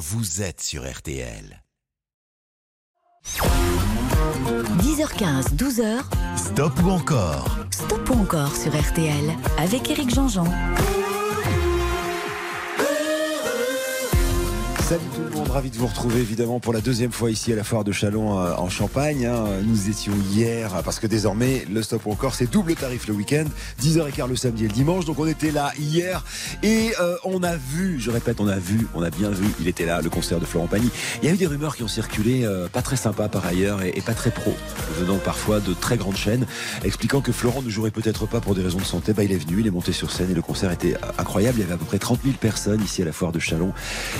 vous êtes sur RTL. 10h15, 12h. Stop ou encore? Stop ou encore sur RTL avec Eric Jean-Jean. Salut tout le monde, ravi de vous retrouver évidemment pour la deuxième fois ici à la foire de Chalon euh, en Champagne. hein. Nous étions hier parce que désormais le stop encore c'est double tarif le week-end, 10h15 le samedi et le dimanche. Donc on était là hier et euh, on a vu, je répète, on a vu, on a bien vu, il était là le concert de Florent Pagny. Il y a eu des rumeurs qui ont circulé, euh, pas très sympas par ailleurs et, et pas très pro, venant parfois de très grandes chaînes, expliquant que Florent ne jouerait peut-être pas pour des raisons de santé. Bah il est venu, il est monté sur scène et le concert était euh, incroyable. Il y avait à peu près 30 000 personnes ici à la foire de Chalon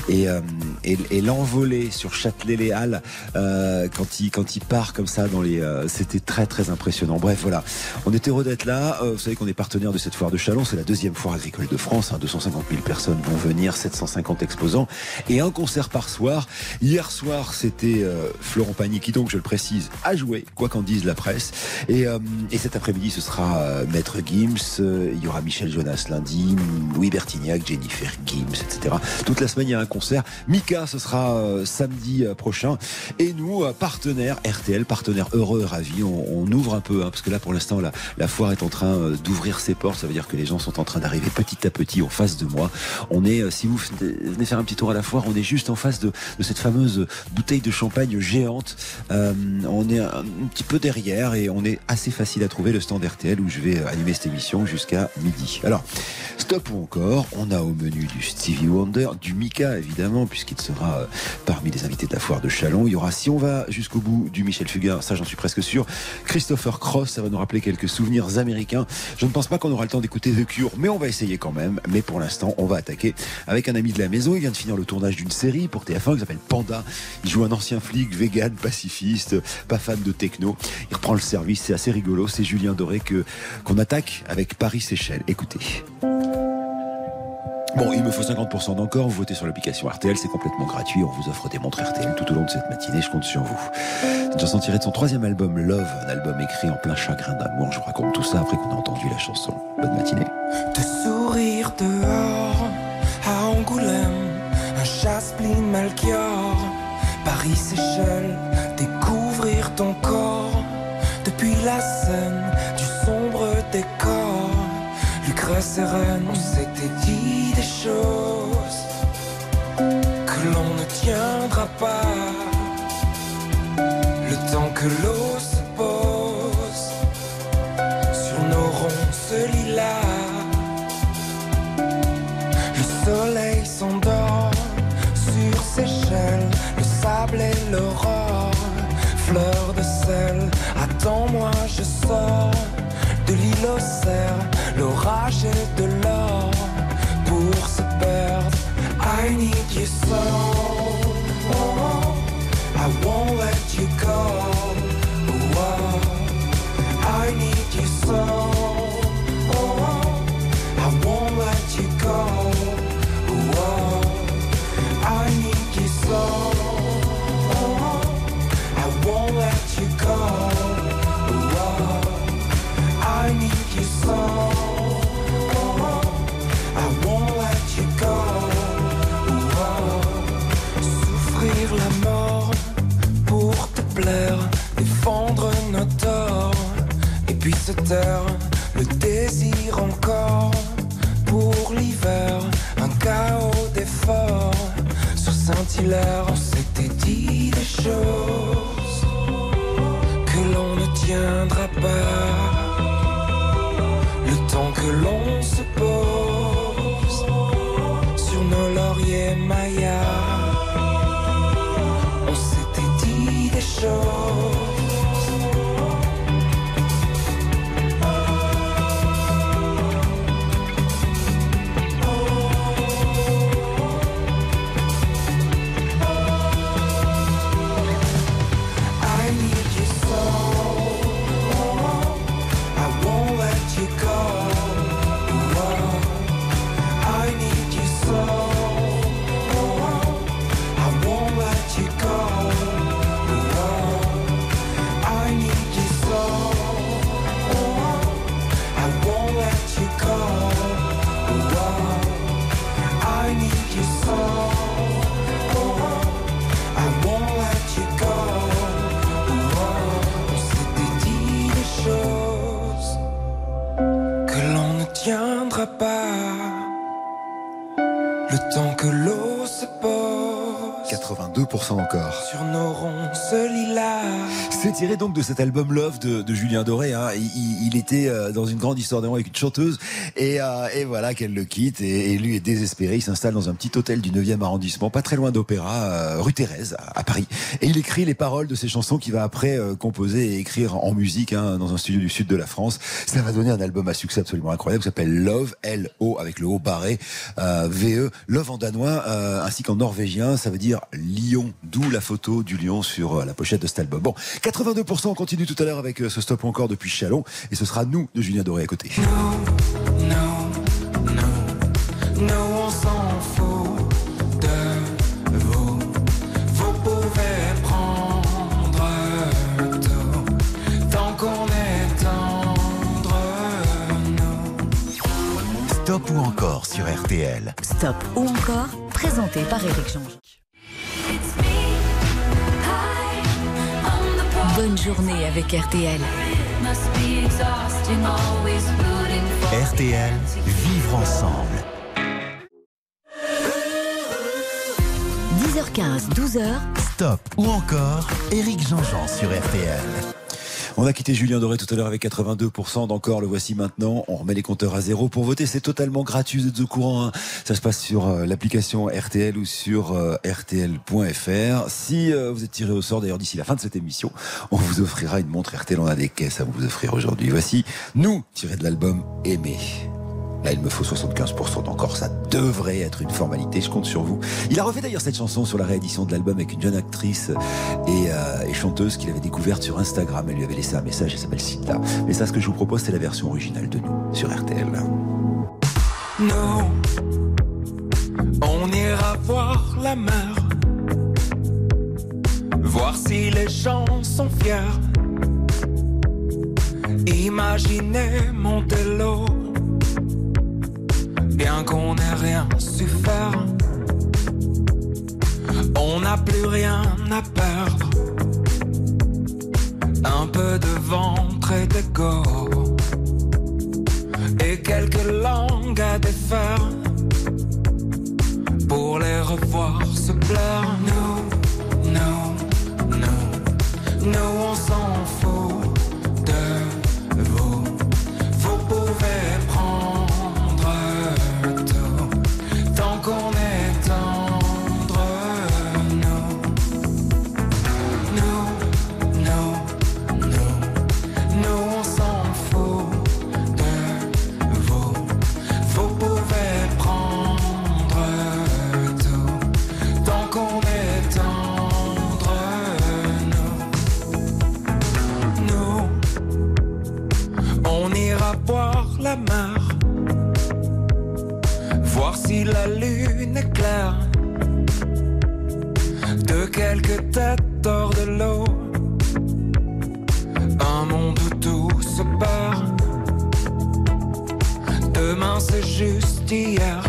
et, euh, et, et l'envolée sur Châtelet-les-Halles euh, quand il part comme ça dans les euh, c'était très très impressionnant. Bref voilà, on était heureux d'être là. Euh, vous savez qu'on est partenaire de cette foire de Chalon, c'est la deuxième foire agricole de France. hein. 250 000 personnes vont venir, 750 exposants et un concert par soir. Hier soir c'était Florent Pagny qui donc je le précise a joué quoi qu'en dise la presse et, et cet après-midi ce sera Maître Gims, il y aura Michel Jonas lundi, Louis Bertignac, Jennifer Gims, etc. Toute la semaine il y a un concert. Mika ce sera euh, samedi euh, prochain et nous euh, partenaires RTL, partenaires heureux, ravis, on, ouvre un peu hein, parce que là pour l'instant la, foire est en train d'ouvrir ses portes. Ça veut dire que les gens sont en train d'arriver petit à petit en face de moi. On est, si vous venez faire un petit tour à la foire, on est juste en face de, cette fameuse bouteille de champagne géante. On est un, un petit peu derrière et on est assez facile à trouver le stand RTL où je vais animer cette émission jusqu'à midi. Alors, stop ou encore, on a au menu du Stevie Wonder, du Mika évidemment, puisqu'il sera euh, parmi les invités de la foire de Chalon. Il y aura, si on va jusqu'au bout, du Michel Fugain, ça j'en suis presque sûr. Christopher Cross, ça va nous rappeler quelques souvenirs américains. Je ne pense pas qu'on aura le temps d'écouter The Cure, mais on va essayer quand même. Mais pour l'instant, on va attaquer avec un ami de la maison. Il vient de finir le tournage d'une série pour TF1 qui s'appelle Panda. Il joue un ancien flic, vegan, pacifiste, pas fan de techno. Il reprend le service, c'est assez rigolo. C'est Julien Doré qu'on attaque avec Paris Seychelles. Écoutez. Bon, il me faut 50% d'encore. Vous votez sur l'application RTL, c'est complètement gratuit. On vous offre des montres RTL tout au long de cette matinée. Je compte sur vous. C'est une de son troisième album, Love, un album écrit en plein chagrin d'amour. Je vous raconte tout ça après qu'on a entendu la chanson. Bonne matinée. Te sourire dehors à Angoulême, un chasse-pli Malchior, Paris Seychelles, découvrir ton corps Et Rennes, on s'était dit des choses que l'on ne tiendra pas. Le temps que l'eau se pose sur nos ronces lilas. Le soleil s'endort sur Seychelles, le sable et l'aurore, fleur de sel. Attends-moi, je sors cerfs, l'orage et de l'or pour se perdre. I need you so, oh, I won't let you go. Puis tiré donc de cet album Love de, Julien Doré. Hein. Il, était euh, dans une grande histoire d'amour avec une chanteuse et, euh, voilà qu'elle le quitte et, lui est désespéré. Il s'installe dans un petit hôtel du 9e arrondissement, pas très loin d'Opéra, euh, rue Thérèse, à, Paris. Et il écrit les paroles de ses chansons qu'il va après composer et écrire en musique hein, dans un studio du sud de la France. Ça va donner un album à succès absolument incroyable qui s'appelle Love, L-O avec le haut barré, V-E, Love en danois ainsi qu'en norvégien. Ça veut dire lion, d'où la photo du lion sur la pochette de cet album. Bon, 82%, on continue tout à l'heure avec ce stop encore depuis Chalon et ce sera nous de Julien Doré à côté. Non, non, non, non, on s'en fout de vous. Vous pouvez prendre tout tant qu'on est tendre, nous. Stop ou encore sur RTL. Stop ou encore, présenté par Eric Jean. Bonne journée avec RTL. RTL, vivre ensemble. 10h15, 12h. Stop ou encore, Eric Jean-Jean sur RTL. On a quitté Julien Doré tout à l'heure avec 82% d'encore. Le voici maintenant. On remet les compteurs à zéro. Pour voter, c'est totalement gratuit. Vous êtes au courant. Hein Ça se passe sur euh, l'application RTL ou sur euh, RTL.fr. Si euh, vous êtes tiré au sort, d'ailleurs, d'ici la fin de cette émission, on vous offrira une montre RTL. On a des caisses à vous offrir aujourd'hui. Voici nous, tiré de l'album Aimé. Là, il me faut 75% d'encore. Ça devrait être une formalité. Je compte sur vous. Il a refait d'ailleurs cette chanson sur la réédition de l'album avec une jeune actrice et, euh, chanteuse qu'il avait découverte sur Instagram. Elle lui avait laissé un message. Elle s'appelle Sita. Mais ça, ce que je vous propose, c'est la version originale de nous sur RTL. Nous, on ira voir la mer. Voir si les gens sont fiers. Imaginez Montello bien qu'on n'ait rien su faire. On n'a plus rien à perdre. Un peu de ventre et d'ego. Et quelques langues à défaire. Pour les revoir se plaire. Nous, nous, nous, nous on s'en fout De quelques têtes hors de l'eau, un monde où tout se perd. Demain c'est juste hier,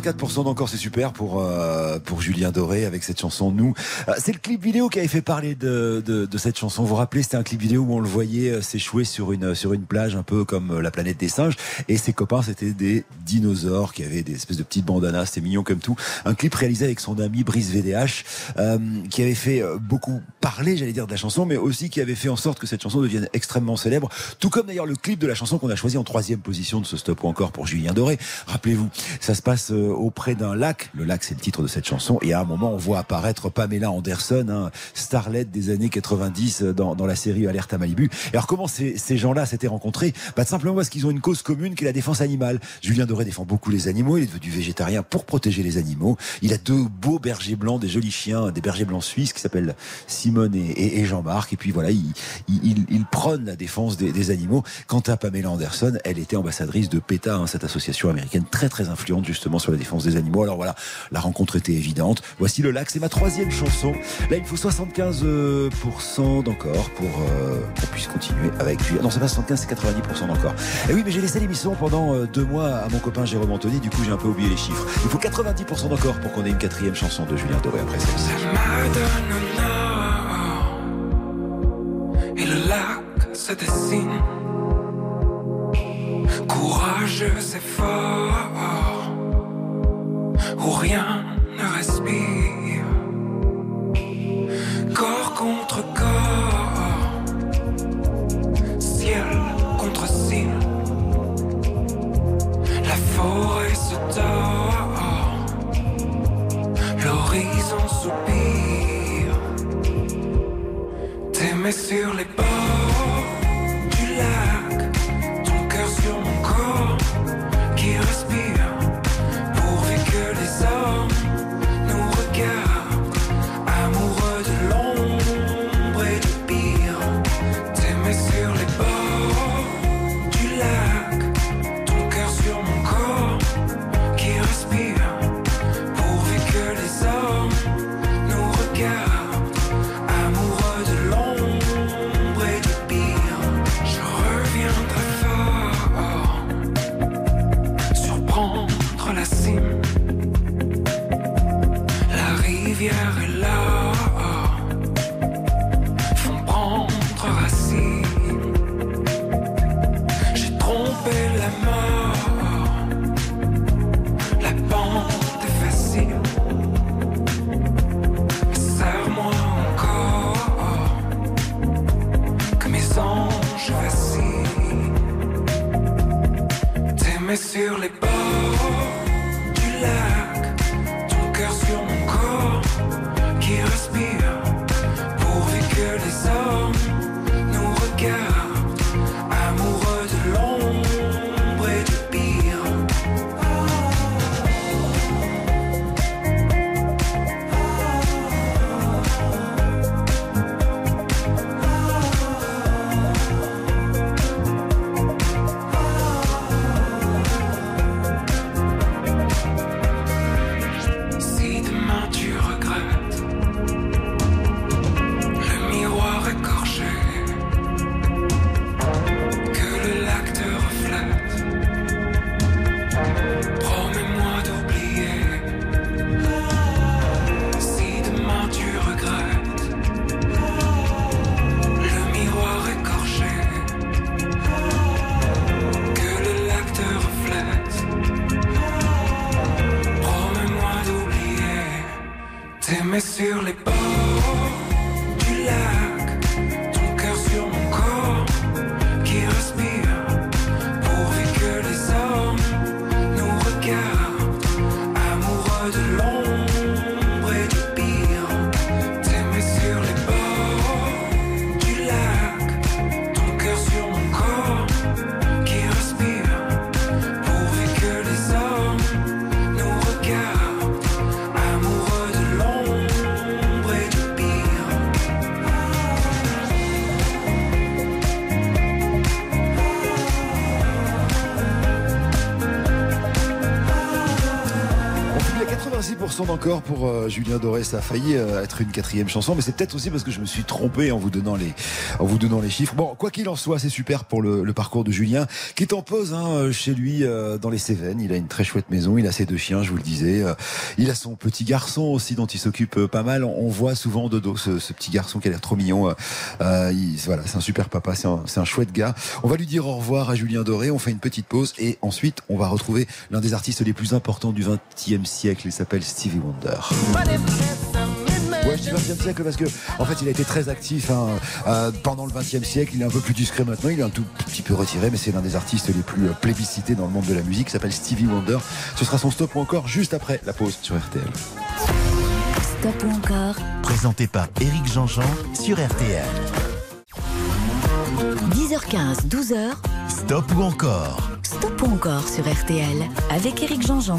84% d'encore, c'est super pour, euh, pour Julien Doré avec cette chanson Nous. Euh, c'est le clip vidéo qui avait fait parler de, de, de cette chanson. Vous vous rappelez, c'était un clip vidéo où on le voyait euh, s'échouer sur une, sur une plage un peu comme euh, la planète des singes. Et ses copains, c'était des dinosaures qui avaient des espèces de petites bandanas. C'était mignon comme tout. Un clip réalisé avec son ami Brice VDH euh, qui avait fait beaucoup parler, j'allais dire, de la chanson, mais aussi qui avait fait en sorte que cette chanson devienne extrêmement célèbre. Tout comme d'ailleurs le clip de la chanson qu'on a choisi en troisième position de ce stop ou encore pour Julien Doré. Rappelez-vous, ça se passe auprès d'un lac. Le lac, c'est le titre de cette chanson. Et à un moment, on voit apparaître Pamela Anderson, hein, starlet des années 90 euh, dans, dans la série Alerte à Malibu. Et alors, comment ces, ces gens-là s'étaient rencontrés? Bah, Simplement parce qu'ils ont une cause commune qui est la défense animale. Julien Doré défend beaucoup les animaux. Il est devenu végétarien pour protéger les animaux. Il a deux beaux bergers blancs, des jolis chiens, des bergers blancs suisses qui s'appellent Simone et, Jean-Marc. Et puis voilà, il, il, prône la défense des, des animaux. Quant à Pamela Anderson, elle était ambassadrice de PETA, hein, cette association américaine très très influente justement sur la défense des animaux. Alors voilà, la rencontre était évidente. Voici le lac, c'est ma troisième chanson. Là, il faut 75% euh, d'encore pour euh, qu'on puisse continuer avec lui. Non, c'est pas 75, c'est 90% d'encore. Et oui, mais j'ai laissé l'émission pendant euh, deux mois à mon copain Jérôme Anthony. Du coup, j'ai un peu oublié les chiffres. Il faut 90% d'encore pour qu'on ait une quatrième chanson de Julien Doré après celle-ci. Et le lac se dessine. Courageux et fort, où rien ne respire. Corps contre corps, ciel contre ciel. La forêt se tord, l'horizon soupire. T'aimer sur les bords du lac, 50% d'encore pour euh, Julien Doré. Ça a failli euh, être une quatrième chanson, mais c'est peut-être aussi parce que je me suis trompé en vous donnant les, en vous donnant les chiffres. Bon, quoi qu'il en soit, c'est super pour le, parcours de Julien, qui est en pause hein, euh, chez lui dans les Cévennes. Il a une très chouette maison, il a ses deux chiens, je vous le disais. il a son petit garçon aussi dont il s'occupe pas mal. On, voit souvent de dos ce, petit garçon qui a l'air trop mignon. Il, voilà, c'est un super papa, c'est un, un chouette gars. On va lui dire au revoir à Julien Doré. On fait une petite pause et ensuite on va retrouver l'un des artistes les plus importants du XXe siècle. Il s'appelle Stevie Wonder. Ouais, je dis 20e siècle parce que, en fait, il a été très actif hein, euh, pendant le 20e siècle. Il est un peu plus discret maintenant. Il est un tout petit peu retiré, mais c'est l'un des artistes les plus euh, plébiscités dans le monde de la musique. Il s'appelle Stevie Wonder. Ce sera son stop ou encore juste après la pause sur RTL. Stop ou encore Présenté par Eric Jean-Jean sur RTL. 10h15, 12h. Stop ou encore Stop ou encore sur RTL avec Eric Jean-Jean.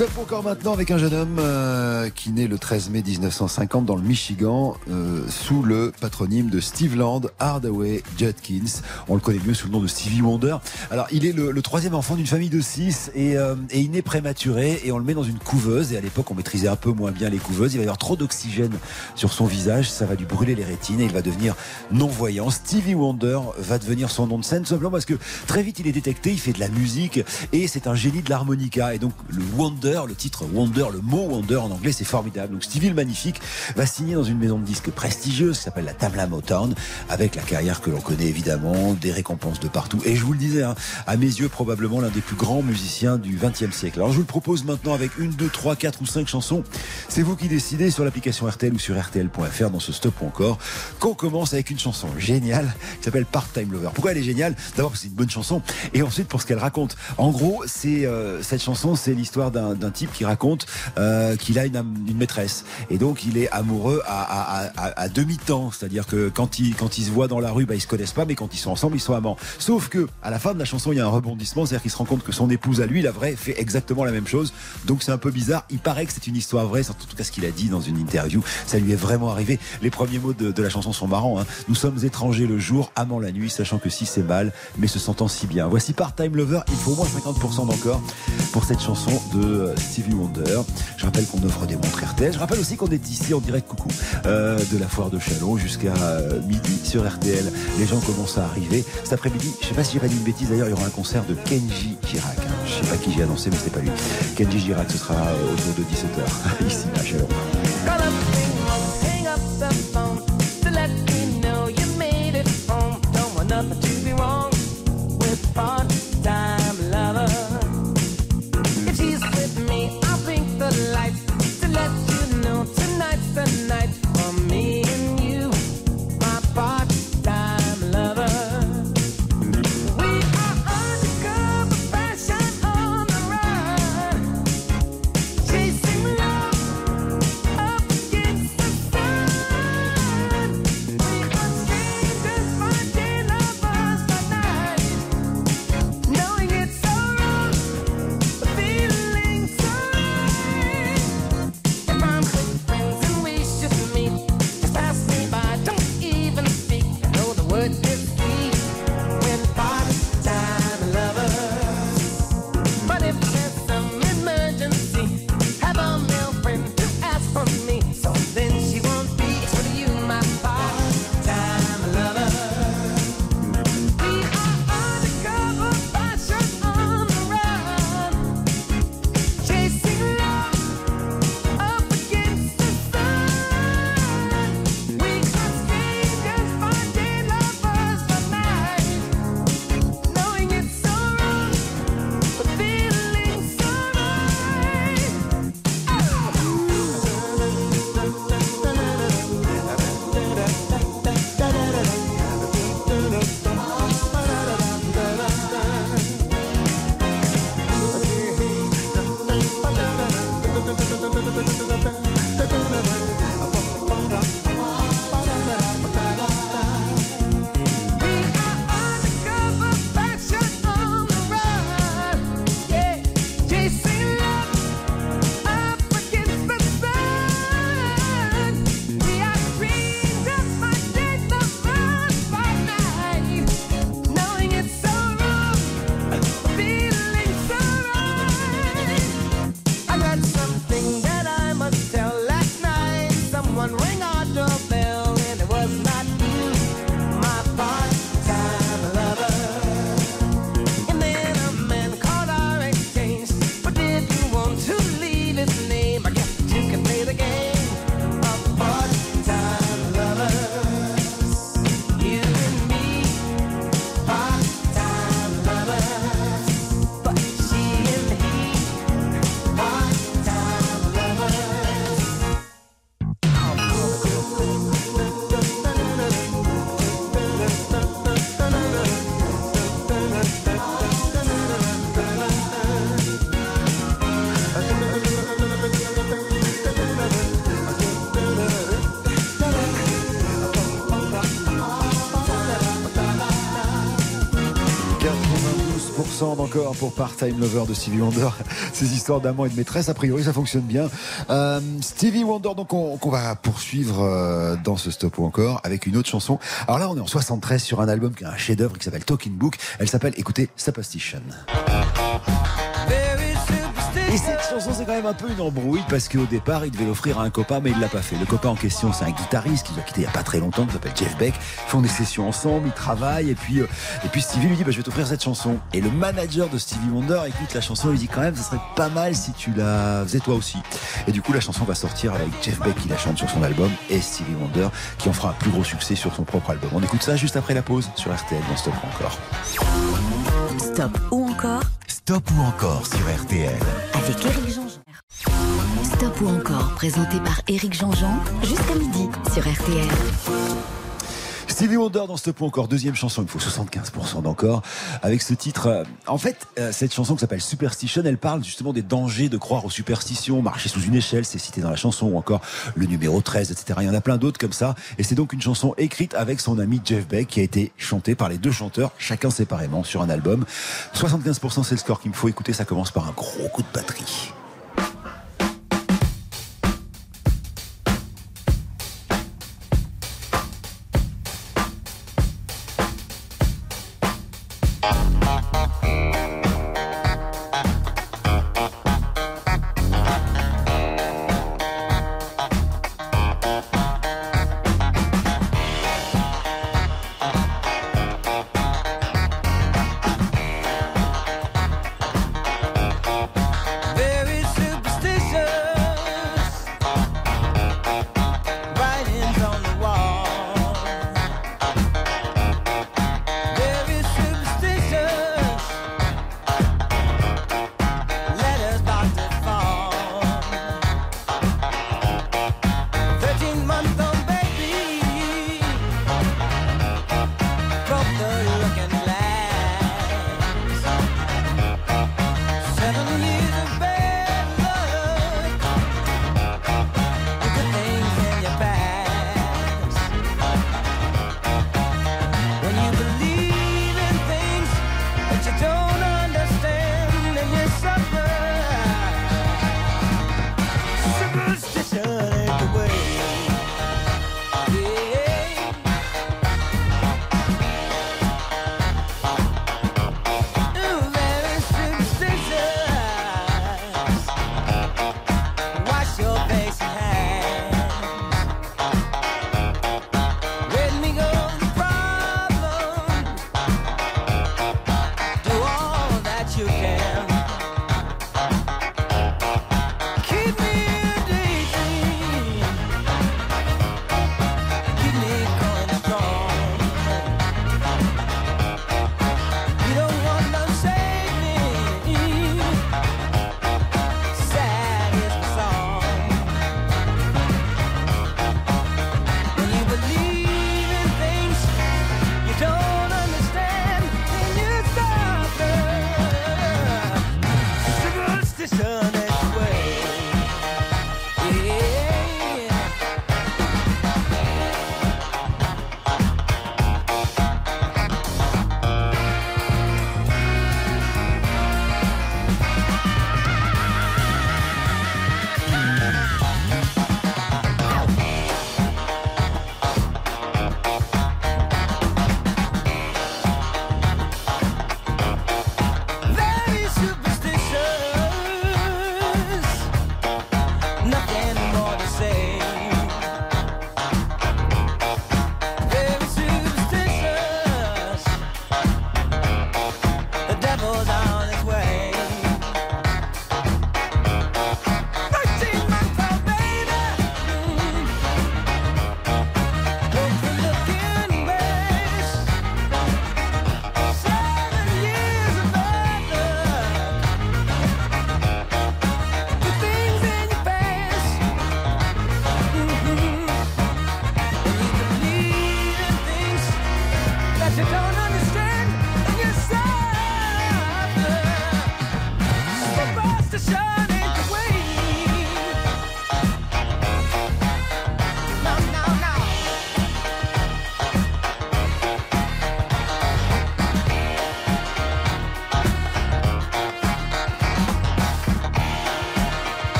Stop encore maintenant avec un jeune homme euh, qui naît le 13 mai 1950 dans le Michigan euh, sous le patronyme de Steve Land Hardaway Judkins. On le connaît mieux sous le nom de Stevie Wonder. Alors il est le, troisième enfant d'une famille de six et, euh, et, il naît prématuré et on le met dans une couveuse et à l'époque on maîtrisait un peu moins bien les couveuses. Il va y avoir trop d'oxygène sur son visage, ça va lui brûler les rétines et il va devenir non-voyant. Stevie Wonder va devenir son nom de scène simplement parce que très vite il est détecté, il fait de la musique et c'est un génie de l'harmonica et donc le Wonder le titre Wonder, le mot Wonder en anglais, c'est formidable. Donc Stevie le Magnifique va signer dans une maison de disques prestigieuse qui s'appelle la Tamla Motown, avec la carrière que l'on connaît évidemment, des récompenses de partout. Et je vous le disais, hein, à mes yeux, probablement l'un des plus grands musiciens du XXe siècle. Alors je vous le propose maintenant avec une, deux, trois, quatre ou cinq chansons. C'est vous qui décidez sur l'application RTL ou sur RTL.fr dans ce stop ou encore qu'on commence avec une chanson géniale qui s'appelle Part-Time Lover. Pourquoi elle est géniale? D'abord parce que c'est une bonne chanson et ensuite pour ce qu'elle raconte. En gros, c'est euh, cette chanson, c'est l'histoire d'un d'un type qui raconte euh, qu'il a une, maîtresse et donc il est amoureux à, demi-temps, c'est-à-dire que quand ils quand ils se voient dans la rue, bah, ils se connaissent pas, mais quand ils sont ensemble, ils sont amants. Sauf que à la fin de la chanson, il y a un rebondissement, c'est-à-dire qu'il se rend compte que son épouse à lui, la vraie, fait exactement la même chose. Donc c'est un peu bizarre. Il paraît que c'est une histoire vraie, en tout cas ce qu'il a dit dans une interview. Ça lui est vraiment arrivé. Les premiers mots de, la chanson sont marrants. Hein. Nous sommes étrangers le jour, amants la nuit, sachant que si c'est mal, mais se sentant si bien. Voici Part-Time Lover. Il faut au moins 50% d'encore pour cette chanson de Stevie Wonder. Je rappelle qu'on offre des montres RTL. Je rappelle aussi qu'on est ici en direct coucou euh, de la foire de Chalon jusqu'à euh, midi sur RTL. Les gens commencent à arriver. Cet après-midi, je sais pas si j'ai pas dit une bêtise d'ailleurs, il y aura un concert de Kenji Girac. Hein. Je sais pas qui j'ai annoncé, mais c'est pas lui. Kenji Girac, ce sera euh, autour de 17h ici à Chalon. 75% d'encore pour Part-Time Lover de Stevie Wonder. Ces histoires d'amant et de maîtresse, a priori, ça fonctionne bien. Euh, Stevie Wonder, donc on, qu'on va poursuivre euh, dans ce stop ou encore avec une autre chanson. Alors là, on est en 73 sur un album qui est un chef-d'œuvre qui s'appelle Talking Book. Elle s'appelle, écoutez, Superstition. Et cette chanson, c'est quand même un peu une embrouille parce qu'au départ, il devait l'offrir à un copain, mais il l'a pas fait. Le copain en question, c'est un guitariste qui a quitté il y a pas très longtemps, qui s'appelle Jeff Beck. Ils font des sessions ensemble, ils travaillent, et puis, euh, et puis Stevie lui dit, bah, je vais t'offrir cette chanson. Et le manager de Stevie Wonder écoute la chanson, et lui dit quand même, ce serait pas mal si tu la faisais toi aussi. Et du coup, la chanson va sortir avec Jeff Beck qui la chante sur son album et Stevie Wonder qui en fera un plus gros succès sur son propre album. On écoute ça juste après la pause sur RTL dans Stop encore. Stop ou encore Stop ou encore sur RTL. avec Éric Jean-Jean. Stop ou encore présenté par Éric Jean-Jean jusqu'à midi sur RTL. Stevie Wonder dans ce point encore, deuxième chanson, il faut 75% d'encore, avec ce titre. euh, En fait, euh, cette chanson qui s'appelle Superstition, elle parle justement des dangers de croire aux superstitions, marcher sous une échelle, c'est cité dans la chanson, ou encore le numéro 13, etc. Il y en a plein d'autres comme ça, et c'est donc une chanson écrite avec son ami Jeff Beck, qui a été chantée par les deux chanteurs, chacun séparément, sur un album. 75% c'est le score qu'il me faut écouter, ça commence par un gros coup de batterie.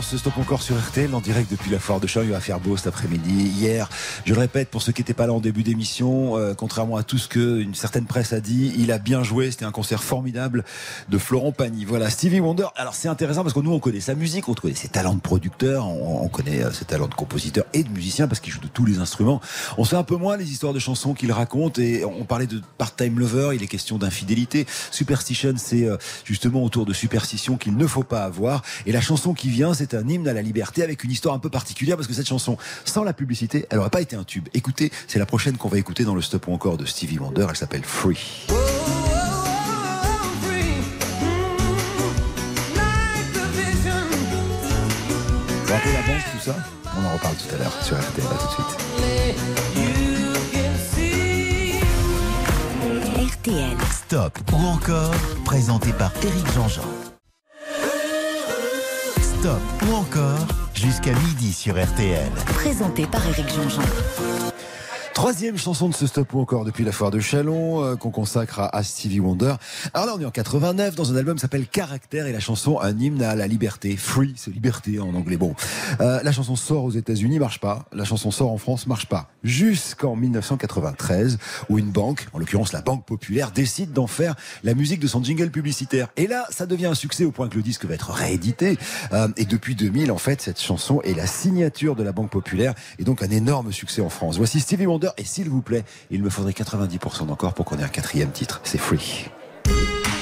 Dans ce stop encore sur RTL en direct depuis la foire de Champ. Il va faire beau cet après-midi. Hier, je le répète pour ceux qui n'étaient pas là en début d'émission, euh, contrairement à tout ce que une certaine presse a dit, il a bien joué. C'était un concert formidable de Florent Pagny. Voilà, Stevie Wonder. Alors c'est intéressant parce que nous on connaît sa musique, on connaît ses talents de producteur, on, on connaît euh, ses talents de compositeur et de musicien parce qu'il joue de tous les instruments. On sait un peu moins les histoires de chansons qu'il raconte et on parlait de part-time lover. Il est question d'infidélité. Superstition, c'est euh, justement autour de superstition qu'il ne faut pas avoir. Et la chanson qui vient, c'est un hymne à la liberté avec une histoire un peu particulière parce que cette chanson, sans la publicité, elle n'aurait pas été un tube. Écoutez, c'est la prochaine qu'on va écouter dans le stop ou encore de Stevie Wonder. Elle s'appelle Free. Vous vous rappelez la banque, tout ça On en reparle tout à l'heure sur RTL. À tout de suite. RTL. Stop ou encore présenté par Éric Jean-Jean. Ou encore jusqu'à midi sur RTL. Présenté par Éric Jean-Jean. Troisième chanson de ce stop ou encore depuis la foire de Chalon euh, qu'on consacre à, Stevie Wonder. Alors là on est en 89 dans un album qui s'appelle Caractère et la chanson un hymne à la liberté. Free, c'est liberté en anglais. Bon, Euh, la chanson sort aux États-Unis, marche pas. La chanson sort en France, marche pas. Jusqu'en 1993 où une banque, en l'occurrence la Banque Populaire, décide d'en faire la musique de son jingle publicitaire. Et là ça devient un succès au point que le disque va être réédité. Euh, et depuis 2000 en fait cette chanson est la signature de la Banque Populaire et donc un énorme succès en France. Voici Stevie Wonder et s'il vous plaît, il me faudrait 90% d'encore pour qu'on ait un quatrième titre. C'est Free. free,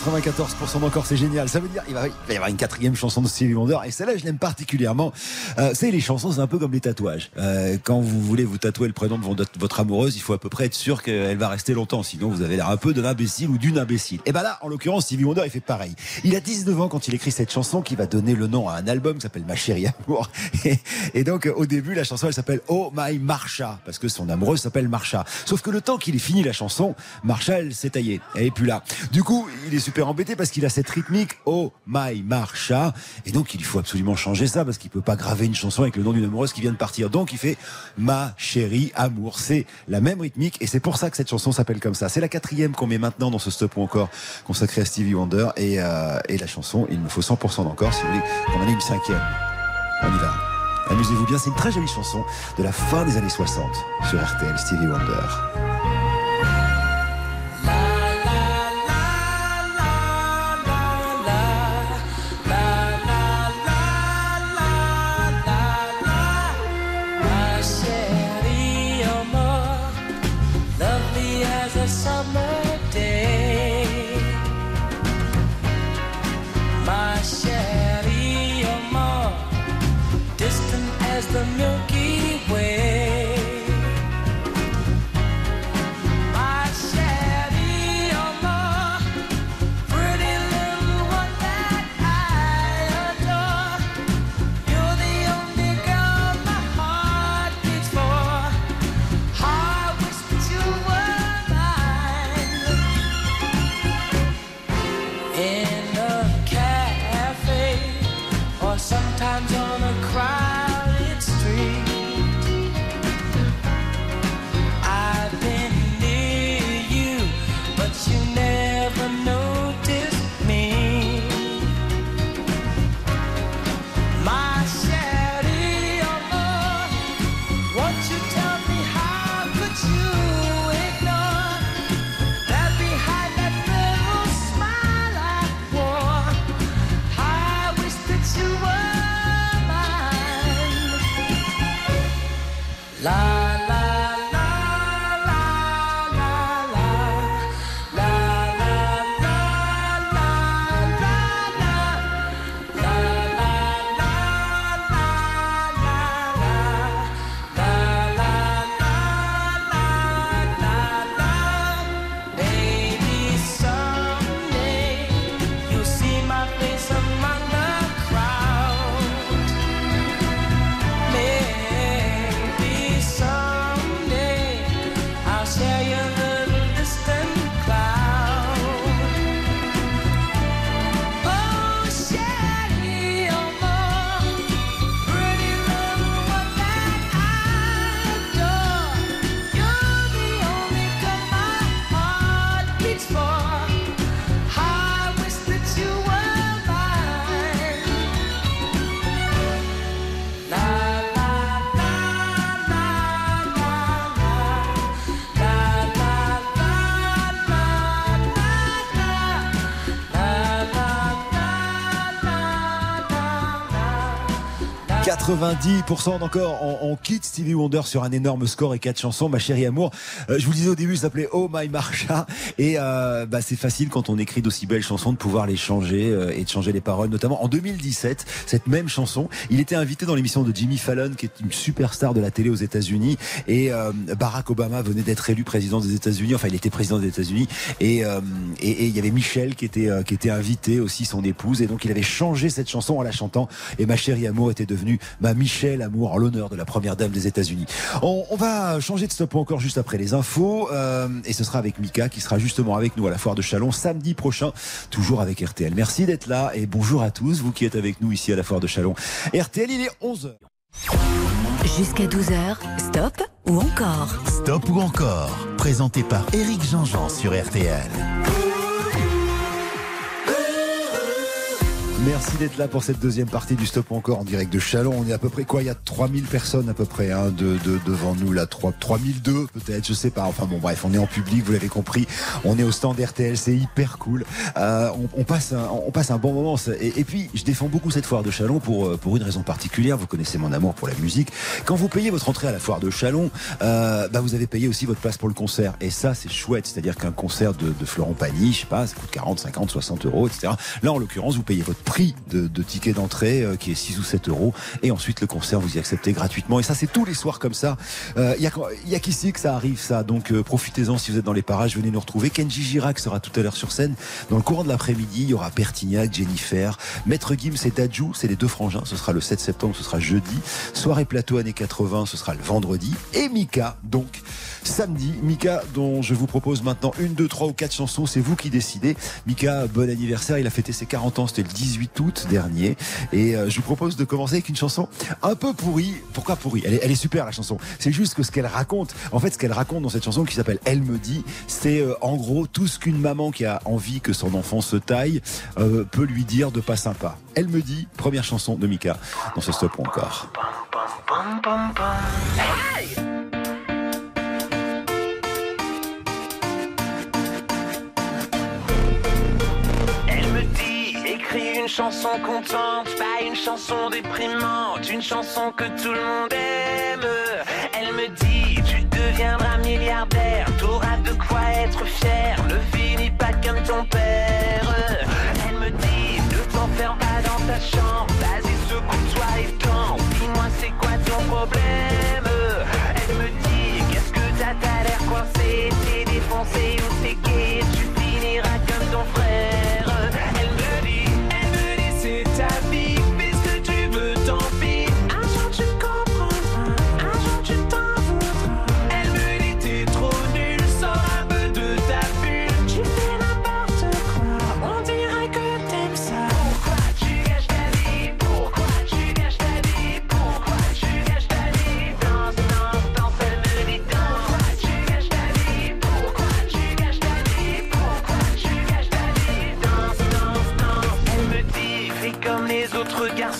94% d'encore, c'est génial. Ça veut dire il va, y avoir une quatrième chanson de Stevie Wonder et celle-là, je l'aime particulièrement. Euh, c'est les chansons, c'est un peu comme les tatouages. Euh, quand vous voulez vous tatouer le prénom de votre- amoureuse, il faut à peu près être sûr qu'elle va rester longtemps. Sinon, vous avez l'air un peu d'un imbécile ou d'une imbécile. Et ben là, en l'occurrence, Stevie Wonder, il fait pareil. Il a 19 ans quand il écrit cette chanson qui va donner le nom à un album qui s'appelle Ma chérie amour. Et, et donc, au début, la chanson, elle s'appelle Oh My Marsha parce que son amoureuse s'appelle Marsha. Sauf que le temps qu'il ait fini la chanson, Marsha, elle s'est taillée. Elle est plus là. Du coup, il est super embêté parce qu'il a cette rythmique Oh My Marsha. Et donc, il faut absolument changer ça parce qu'il peut pas graver une chanson avec le nom d'une amoureuse qui vient de partir. Donc, il fait Ma chérie amour. C'est la même rythmique et c'est pour ça que cette chanson s'appelle comme ça. C'est la quatrième qu'on met maintenant dans ce stop ou encore consacré à Stevie Wonder et, euh, et la chanson, il me faut 100% d'encore si vous voulez qu'on en ait une cinquième. On y va. Amusez-vous bien, c'est une très jolie chanson de la fin des années 60 sur RTL Stevie Wonder. 90% d'encore. On, on quitte Stevie Wonder sur un énorme score et quatre chansons. Ma chérie amour. Euh, je vous le disais au début, ça s'appelait Oh My Marsha. Et euh, bah, c'est facile quand on écrit d'aussi belles chansons de pouvoir les changer euh, et de changer les paroles. Notamment en 2017, cette même chanson, il était invité dans l'émission de Jimmy Fallon, qui est une superstar de la télé aux États-Unis. Et euh, Barack Obama venait d'être élu président des États-Unis. Enfin, il était président des États-Unis. Et, euh, et, il y avait Michelle qui était euh, qui était invitée aussi, son épouse. Et donc il avait changé cette chanson en la chantant. Et ma chérie amour était devenue Michelle amour en l'honneur de la première dame des États-Unis. On, on va changer de stop encore juste après les infos. euh, et ce sera avec Mika qui sera justement avec nous à la foire de Chalon samedi prochain, toujours avec RTL. Merci d'être là et bonjour à tous, vous qui êtes avec nous ici à la foire de Chalon. RTL, il est 11h. Jusqu'à 12h, stop ou encore Stop ou encore Présenté par Éric Jean-Jean sur RTL. Merci d'être là pour cette deuxième partie du Stop encore en direct de Chalon. On est à peu près quoi Il y a 3000 personnes à peu près hein, de, de, devant nous là, 3, 3002 peut-être, je sais pas. Enfin bon bref, on est en public, vous l'avez compris. On est au stand RTL, c'est hyper cool. Euh, on, on, passe un, on passe un bon moment. Et, puis je défends beaucoup cette foire de Chalon pour, euh, pour une raison particulière. Vous connaissez mon amour pour la musique. Quand vous payez votre entrée à la foire de Chalon, euh, bah vous avez payé aussi votre place pour le concert. Et ça c'est chouette. C'est-à-dire qu'un concert de, de Florent Pagny, je sais pas, ça coûte 40, 50, 60 euros, etc. Là en l'occurrence, vous payez votre prix de, de ticket d'entrée euh, qui est 6 ou 7 euros. Et ensuite, le concert, vous y acceptez gratuitement. Et ça, c'est tous les soirs comme ça. Il euh, y a, y a qu'ici que ça arrive, ça. Donc, euh, profitez-en si vous êtes dans les parages. Venez nous retrouver. Kenji Girac sera tout à l'heure sur scène. Dans le courant de l'après-midi, il y aura Pertignac, Jennifer, Maître Gims et Dajou. C'est les deux frangins. Ce sera le 7 septembre, ce sera jeudi. Soirée plateau années 80, ce sera le vendredi. Et Mika, donc, samedi. Mika, dont je vous propose maintenant une, deux, trois ou quatre chansons. C'est vous qui décidez. Mika, bon anniversaire. Il a fêté ses 40 ans. C'était le 18 août dernier. Et euh, je vous propose de commencer avec une chanson un peu pourrie. Pourquoi pourrie? Elle est, super la chanson. C'est juste que ce qu'elle raconte, en fait, ce qu'elle raconte dans cette chanson qui s'appelle Elle me dit, c'est euh, en gros tout ce qu'une maman qui a envie que son enfant se taille euh, peut lui dire de pas sympa. Elle me dit, première chanson de Mika dans ce stop encore. Chanson contente, pas une chanson déprimante, une chanson que tout le monde aime. Elle me dit, tu deviendras milliardaire, t'auras de quoi être fier, ne finis pas comme ton père. Elle me dit, ne t'enferme pas dans ta chambre, vas-y secoue-toi et danse, dis-moi c'est quoi ton problème? Elle me dit, qu'est-ce que t'as, t'as l'air coincé, t'es défoncé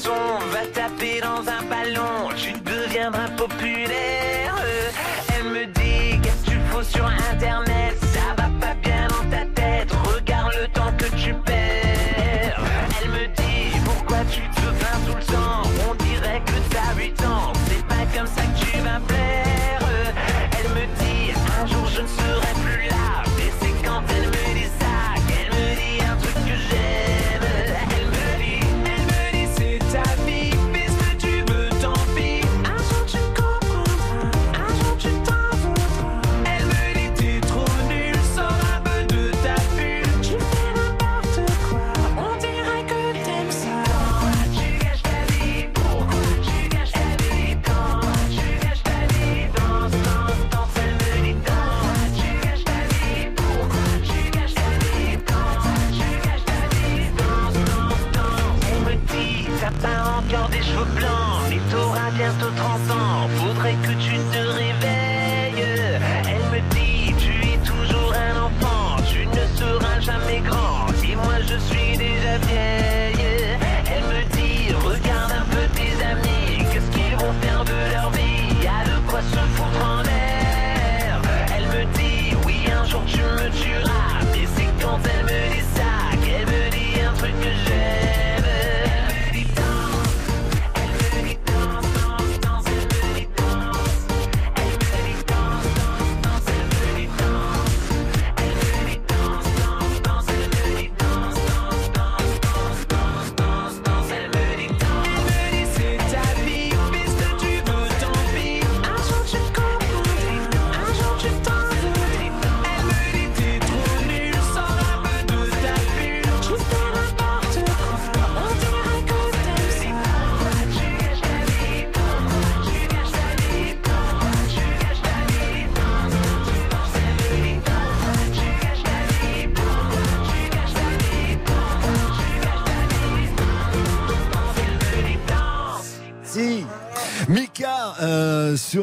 populaire.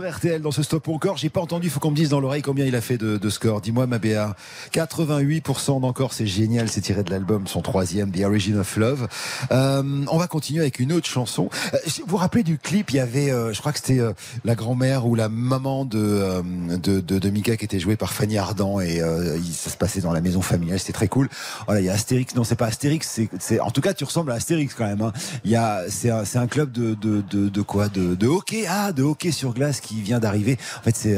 RTL dans ce stop encore. J'ai pas entendu, faut qu'on me dise dans l'oreille combien il a fait de, de score. Dis-moi ma BA. 88% d'encore, c'est génial, c'est tiré de l'album, son troisième, The Origin of Love. Euh, on va continuer avec une autre chanson. Euh, vous vous rappelez du clip, il y avait, euh, je crois que c'était euh, la grand-mère ou la maman de, euh, de, de, de Mika qui était jouée par Fanny Ardant et euh, ça se passait dans la maison familiale, c'était très cool. Voilà, il y a Astérix, non c'est pas Astérix, c'est, en tout cas tu ressembles à Astérix quand même. Hein. Il y a, c'est un, un club de, de, de, de quoi? De, de hockey, ah, de hockey sur glace qui vient d'arriver. En fait, c'est,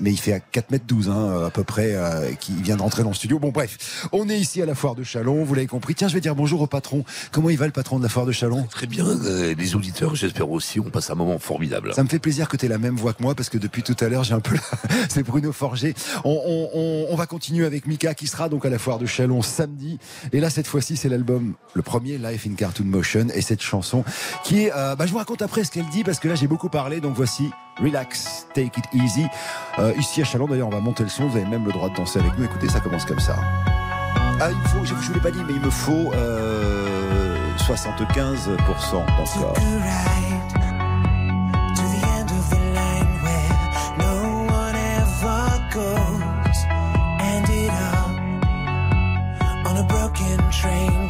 mais il fait à 4 mètres 12 hein, à peu près, qui vient d'entrer dans le studio. Bon bref, on est ici à la foire de Chalon, vous l'avez compris. Tiens, je vais dire bonjour au patron. Comment il va le patron de la foire de Chalon? Très bien, euh, les auditeurs, j'espère aussi, on passe un moment formidable. Ça me fait plaisir que tu aies la même voix que moi parce que depuis tout à l'heure, j'ai un peu la... C'est Bruno Forger. On, on- on- on va continuer avec Mika qui sera donc à la foire de Chalon samedi. Et là, cette fois-ci, c'est l'album, le premier Life in Cartoon Motion et cette chanson qui est. euh, bah, je vous raconte après ce qu'elle dit parce que là, j'ai beaucoup parlé. Donc voici Relax, Take It Easy. Euh, ici à Chalon, d'ailleurs, on va monter le son. Vous avez même le droit de danser avec nous. Écoutez, ça commence comme ça. Ah, il faut, je ne vous l'ai pas dit, mais il me faut euh, 75% d'encore. right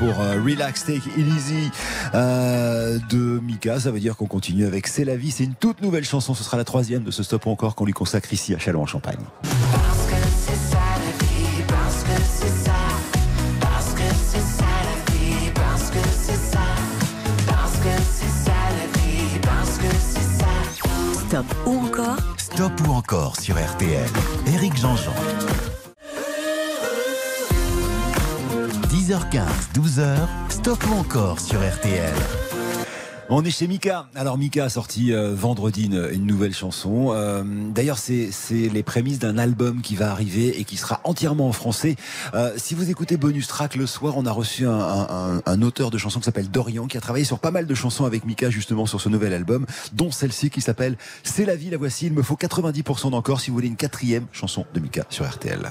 pour euh, Relax Take It Easy euh, de Mika. Ça veut dire qu'on continue avec C'est la vie. C'est une toute nouvelle chanson. Ce sera la troisième de ce stop encore qu'on lui consacre ici à Chalon en Champagne. Sur RTL. On est chez Mika. Alors Mika a sorti euh, vendredi une, nouvelle chanson. Euh, D'ailleurs, c'est les prémices d'un album qui va arriver et qui sera entièrement en français. Euh, si vous écoutez Bonus Track le soir, on a reçu un, auteur de chansons qui s'appelle Dorian, qui a travaillé sur pas mal de chansons avec Mika justement sur ce nouvel album, dont celle-ci qui s'appelle C'est la vie. La voici. Il me faut 90% d'encore si vous voulez une quatrième chanson de Mika sur RTL.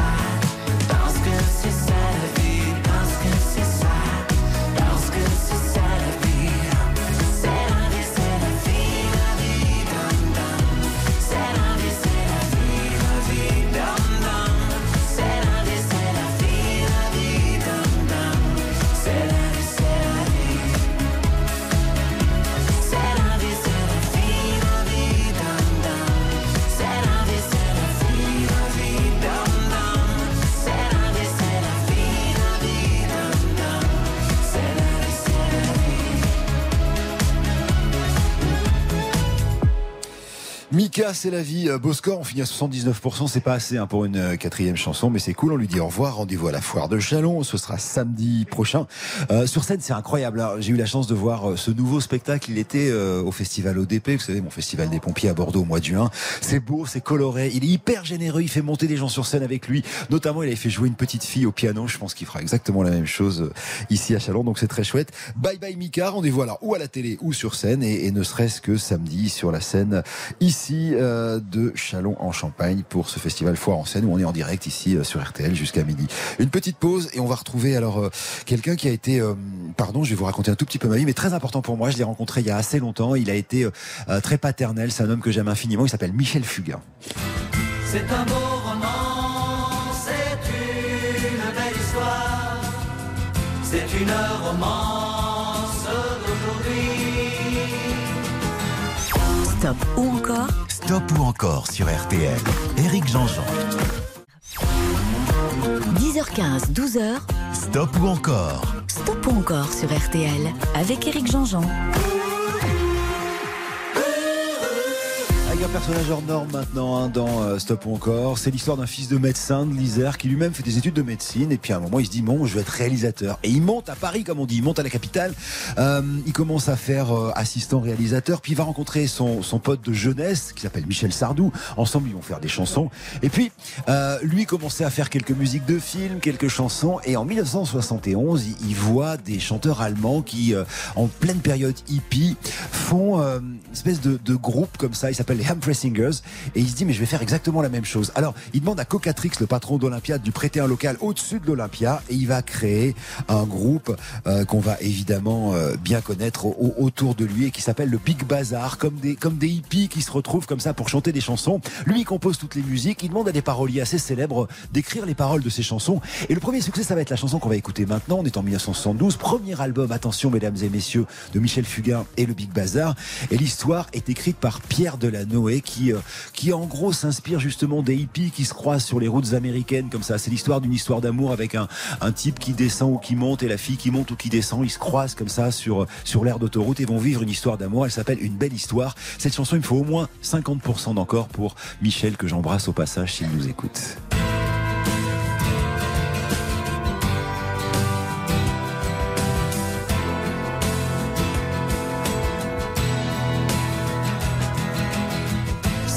Mika, c'est la vie. Euh, Beau score, on finit à 79%. C'est pas assez hein, pour une euh, quatrième chanson, mais c'est cool. On lui dit au revoir. Rendez-vous à la foire de Chalon. Ce sera samedi prochain. Euh, sur scène, c'est incroyable. hein. J'ai eu la chance de voir euh, ce nouveau spectacle. Il était euh, au festival ODP, vous savez, mon festival des pompiers à Bordeaux au mois de juin. C'est beau, c'est coloré. Il est hyper généreux. Il fait monter des gens sur scène avec lui. Notamment, il avait fait jouer une petite fille au piano. Je pense qu'il fera exactement la même chose ici à Chalon. Donc c'est très chouette. Bye bye Mika. Rendez-vous alors ou à la télé ou sur scène et, et ne serait-ce que samedi sur la scène ici euh, de Chalon en Champagne pour ce festival Foire en scène où on est en direct ici euh, sur RTL jusqu'à midi. Une petite pause et on va retrouver alors euh, quelqu'un qui a été, pardon, je vais vous raconter un tout petit peu ma vie, mais très important pour moi. Je l'ai rencontré il y a assez longtemps. Il a été très paternel. C'est un homme que j'aime infiniment. Il s'appelle Michel Fugain. C'est un beau roman, c'est une belle histoire, c'est une romance d'aujourd'hui. Stop Stop ou encore sur RTL. Éric Jean-Jean. 10h15, 12h, Stop ou encore Stop ou encore sur RTL avec Éric Jean-Jean. Un personnage hors norme maintenant hein, dans euh, Stop encore. C'est l'histoire d'un fils de médecin de l'Isère qui lui-même fait des études de médecine. Et puis à un moment, il se dit Bon, je vais être réalisateur. Et il monte à Paris, comme on dit, il monte à la capitale. Euh, il commence à faire euh, assistant réalisateur. Puis il va rencontrer son, son pote de jeunesse qui s'appelle Michel Sardou. Ensemble, ils vont faire des chansons. Et puis, euh, lui commençait à faire quelques musiques de films, quelques chansons. Et en 1971, il, il voit des chanteurs allemands qui, euh, en pleine période hippie, font euh, une espèce de, de groupe comme ça. Il s'appelle les Et il se dit, mais je vais faire exactement la même chose. Alors, il demande à Cocatrix, le patron d'Olympia, de lui prêter un local au-dessus de l'Olympia. Et il va créer un groupe euh, qu'on va évidemment euh, bien connaître au- au- autour de lui et qui s'appelle le Big Bazar, comme des, comme des hippies qui se retrouvent comme ça pour chanter des chansons. Lui, il compose toutes les musiques. Il demande à des paroliers assez célèbres d'écrire les paroles de ses chansons. Et le premier succès, ça va être la chanson qu'on va écouter maintenant. On est en 1972. Premier album, attention, mesdames et messieurs, de Michel Fugain et le Big Bazar. Et l'histoire est écrite par Pierre Qui, euh, qui en gros s'inspire justement des hippies qui se croisent sur les routes américaines comme ça. C'est l'histoire d'une histoire d'amour avec un, un type qui descend ou qui monte et la fille qui monte ou qui descend. Ils se croisent comme ça sur, sur l'aire d'autoroute et vont vivre une histoire d'amour. Elle s'appelle Une belle histoire. Cette chanson, il me faut au moins 50% d'encore pour Michel que j'embrasse au passage s'il nous écoute.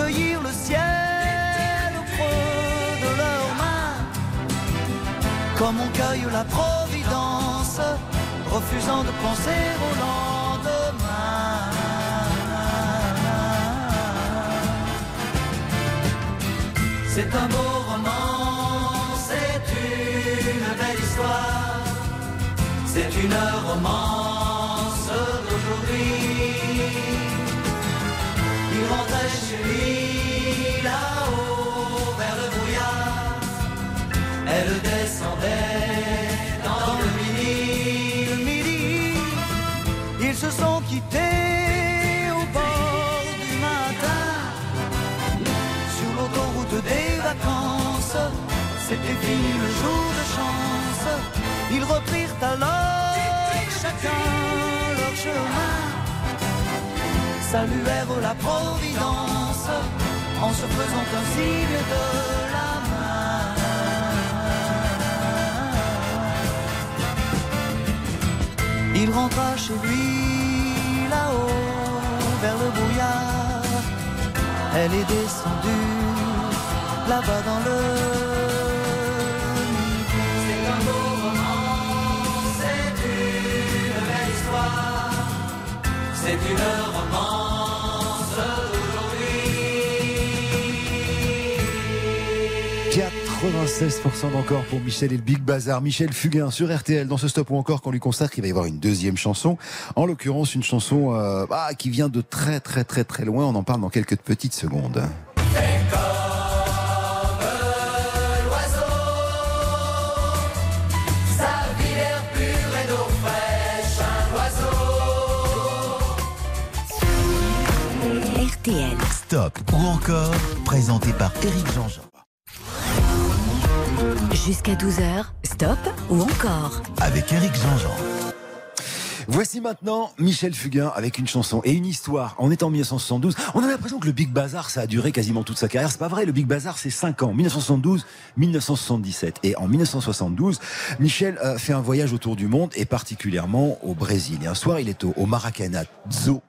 qui cueillirent le ciel au creux de leurs mains, comme on cueille la providence, refusant de penser au lendemain. C'est un beau roman, c'est une belle histoire, c'est une romance d'aujourd'hui. Il rentrait chez lui là-haut vers le brouillard. Elle descendait dans le midi. Midi, ils se sont quittés au bord du matin. Sur l'autoroute des vacances, c'était fini le jour de chance. Ils reprirent alors chacun leur chemin saluèrent la Providence en se faisant un signe de la main. Il rentra chez lui là-haut vers le brouillard. Elle est descendue là-bas dans le 96% d'encore pour Michel et le Big Bazar. Michel Fugain sur RTL. Dans ce stop ou encore qu'on lui consacre, il va y avoir une deuxième chanson. En l'occurrence, une chanson euh, ah, qui vient de très très très très loin. On en parle dans quelques petites secondes. RTL. Stop ou encore, présenté par Eric Jean-Jean. Jusqu'à 12h, stop ou encore Avec Éric Jean-Jean. Voici maintenant Michel Fugain avec une chanson et une histoire. On est en 1972. On a l'impression que le Big Bazar, ça a duré quasiment toute sa carrière. C'est pas vrai. Le Big Bazar, c'est 5 ans. 1972, 1977. Et en 1972, Michel euh, fait un voyage autour du monde et particulièrement au Brésil. Et un soir, il est au, au Maracanã Zoo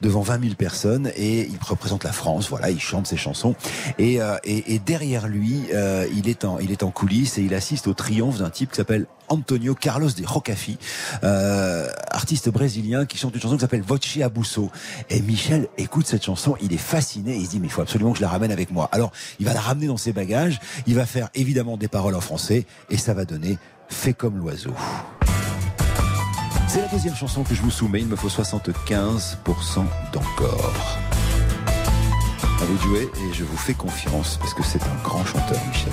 devant 20 000 personnes et il représente la France. Voilà, il chante ses chansons. Et, euh, et, et derrière lui, euh, il, est en, il est en coulisses et il assiste au triomphe d'un type qui s'appelle Antonio Carlos de Rocafi, euh, artiste brésilien qui chante une chanson qui s'appelle Voce Abuso. Et Michel écoute cette chanson, il est fasciné, il se dit mais il faut absolument que je la ramène avec moi. Alors il va la ramener dans ses bagages, il va faire évidemment des paroles en français et ça va donner Fais comme l'oiseau. C'est la deuxième chanson que je vous soumets, il me faut 75% d'encore. À vous jouer et je vous fais confiance parce que c'est un grand chanteur, Michel.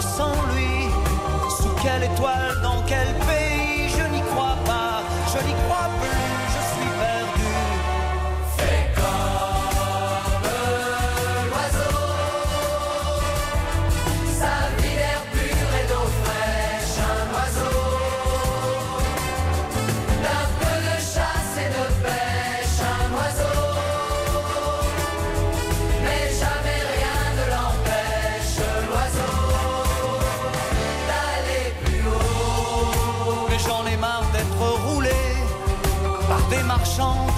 sans lui. Sous quelle étoile, dans quel par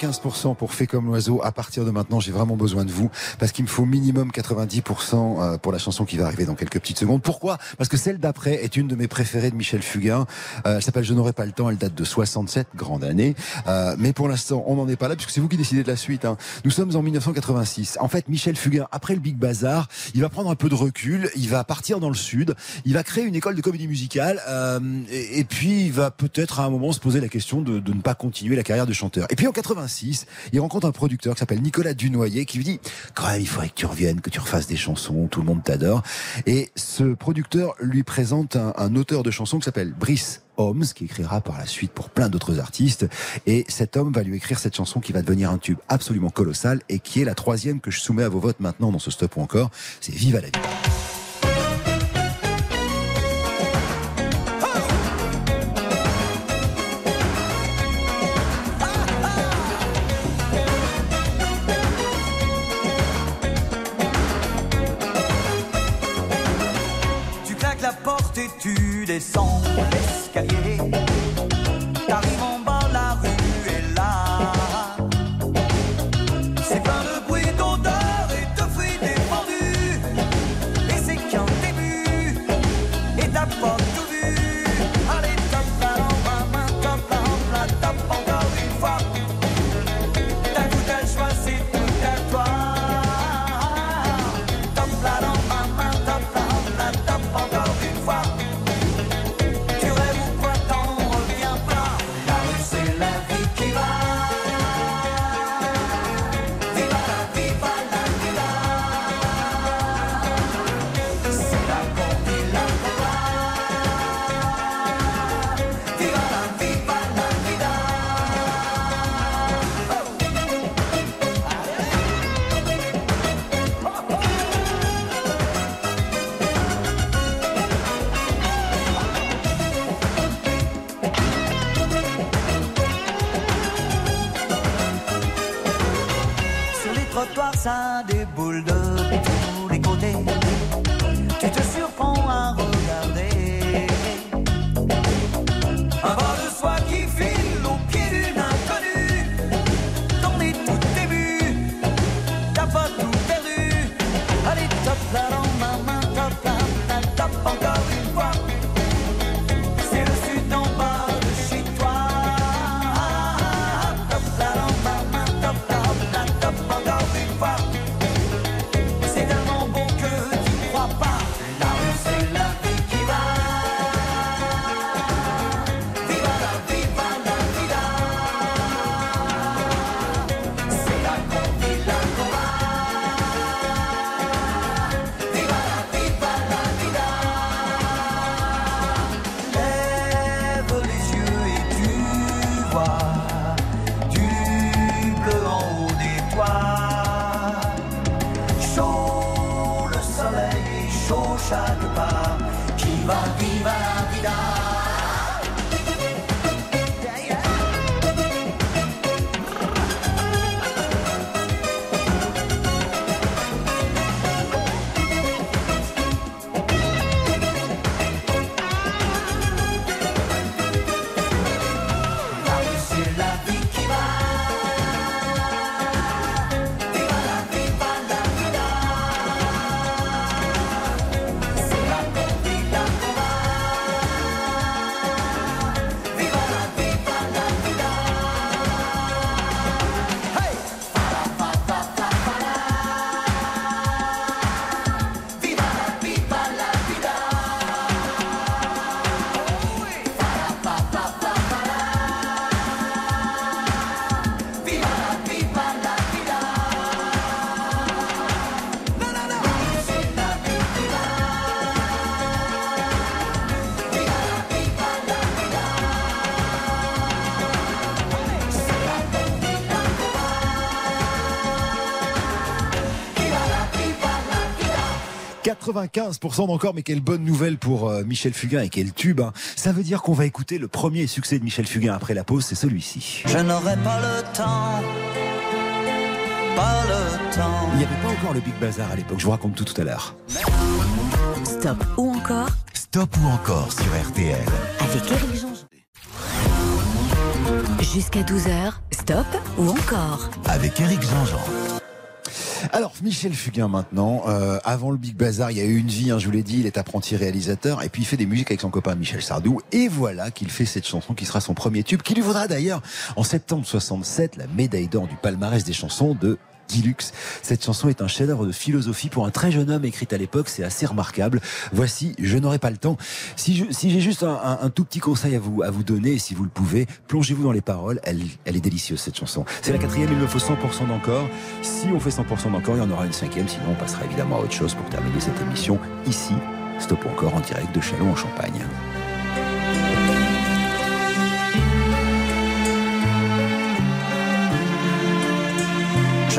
95% pour fait comme l'oiseau. À partir de maintenant, j'ai vraiment besoin de vous parce qu'il me faut minimum 90% euh, pour la chanson qui va arriver dans quelques petites secondes. Pourquoi? Parce que celle d'après est une de mes préférées de Michel Fugain. Euh, elle s'appelle Je n'aurai pas le temps. Elle date de 67, grande année. Euh, mais pour l'instant, on n'en est pas là puisque c'est vous qui décidez de la suite. hein. Nous sommes en 1986. En fait, Michel Fugain, après le Big Bazar, il va prendre un peu de recul. Il va partir dans le sud. Il va créer une école de comédie musicale. et, et puis, il va peut-être à un moment se poser la question de, de ne pas continuer la carrière de chanteur. Et puis en 86, il rencontre un producteur qui s'appelle Nicolas Dunoyer qui lui dit quand même il faudrait que tu reviennes, que tu refasses des chansons, tout le monde t'adore. Et ce producteur lui présente un, un auteur de chansons qui s'appelle Brice Holmes, qui écrira par la suite pour plein d'autres artistes. Et cet homme va lui écrire cette chanson qui va devenir un tube absolument colossal et qui est la troisième que je soumets à vos votes maintenant dans ce stop ou encore. C'est Viva la vie. Descends l'escalier. 95% d'encore, mais quelle bonne nouvelle pour euh, Michel Fugain et quel tube. hein. Ça veut dire qu'on va écouter le premier succès de Michel Fugain après la pause, c'est celui-ci. Je n'aurai pas le temps, pas le temps. Il n'y avait pas encore le Big Bazar à l'époque, je vous raconte tout tout à l'heure. Stop ou encore? Stop ou encore sur RTL. avec Eric Jean. Jusqu'à 12h, stop ou encore? Avec Eric Jean-Jean. Alors, Michel Fugain maintenant, euh, avant le Big Bazar, il y a eu une vie, hein, je vous l'ai dit, il est apprenti réalisateur, et puis il fait des musiques avec son copain Michel Sardou, et voilà qu'il fait cette chanson qui sera son premier tube, qui lui vaudra d'ailleurs en septembre 67 la médaille d'or du palmarès des chansons de Guy Lux. Cette chanson est un chef-d'œuvre de philosophie pour un très jeune homme écrite à l'époque, c'est assez remarquable. Voici, je n'aurai pas le temps. Si je- si j'ai juste un, un- tout petit conseil à vous, à vous donner, si vous le pouvez, plongez-vous dans les paroles. Elle, elle est délicieuse cette chanson. C'est la quatrième, il me faut 100% d'encore. Si on fait 100% d'encore, il y en aura une cinquième. Sinon, on passera évidemment à autre chose pour terminer cette émission ici. Stop encore en direct de Chalon en Champagne.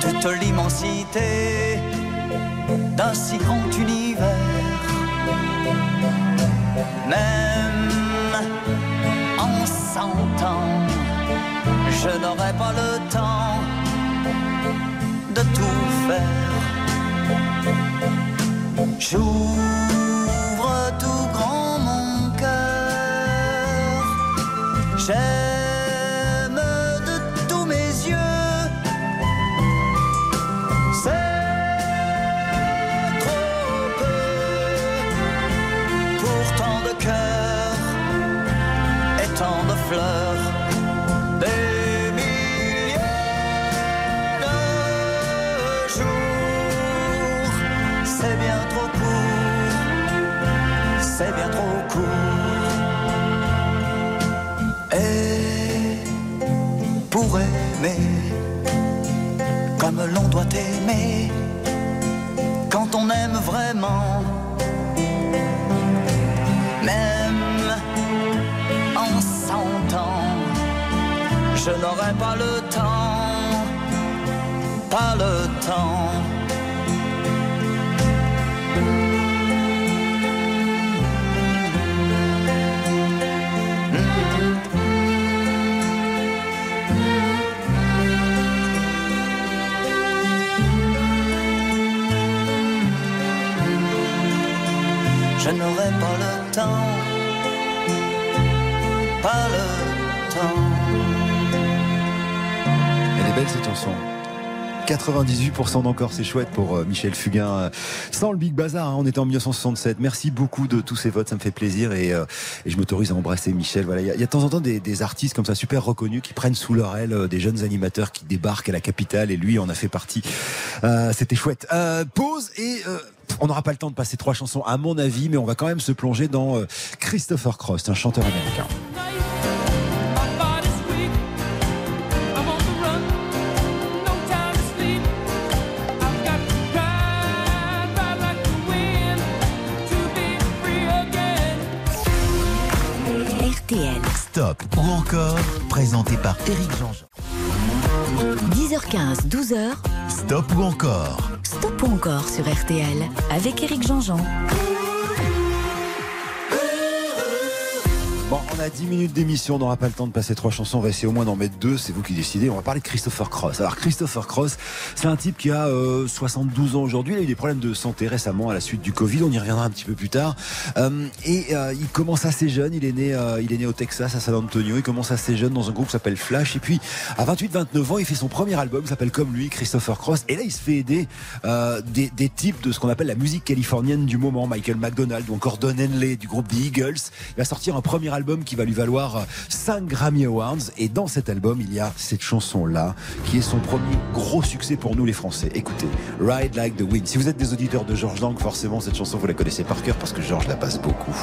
toute l'immensité d'un si grand univers. Même en cent ans, je n'aurai pas le temps de tout faire. J'ouvre tout grand mon cœur. C'est bien trop court. Et pour aimer, comme l'on doit aimer, quand on aime vraiment, même en cent ans, je n'aurai pas le temps, pas le temps. Belle cette chanson. 98% d'encore, c'est chouette pour euh, Michel Fugain. Euh, Sans le Big Bazar, hein, on était en 1967. Merci beaucoup de tous ces votes, ça me fait plaisir et, euh, je m'autorise à embrasser Michel. Voilà, il y, a- de temps en temps des, artistes comme ça super reconnus qui prennent sous leur aile des jeunes animateurs qui débarquent à la capitale et lui en a fait partie. C'était chouette. Euh, pause et on n'aura pas le temps de passer trois chansons à mon avis, mais on va quand même se plonger dans Christopher Cross, un chanteur américain. Stop ou encore, présenté par Eric Jean-Jean. 10h15, 12h. Stop ou encore Stop ou encore sur RTL avec Eric Jean-Jean. A 10 minutes d'émission, on n'aura pas le temps de passer trois chansons, on va essayer au moins d'en mettre deux, c'est vous qui décidez. On va parler de Christopher Cross. Alors Christopher Cross, c'est un type qui a euh, 72 ans aujourd'hui, il a eu des problèmes de santé récemment à la suite du Covid, on y reviendra un petit peu plus tard. Euh, et euh, il commence assez jeune, il est né euh, il est né au Texas à San Antonio, il commence assez jeune dans un groupe qui s'appelle Flash et puis à 28-29 ans, il fait son premier album, s'appelle comme lui, Christopher Cross et là il se fait aider euh, des, des types de ce qu'on appelle la musique californienne du moment, Michael McDonald ou encore Don Henley du groupe The Eagles. Il va sortir un premier album qui va lui valoir 5 Grammy Awards. Et dans cet album, il y a cette chanson-là, qui est son premier gros succès pour nous les Français. Écoutez, Ride Like the Wind. Si vous êtes des auditeurs de George Lang, forcément, cette chanson, vous la connaissez par cœur parce que George la passe beaucoup.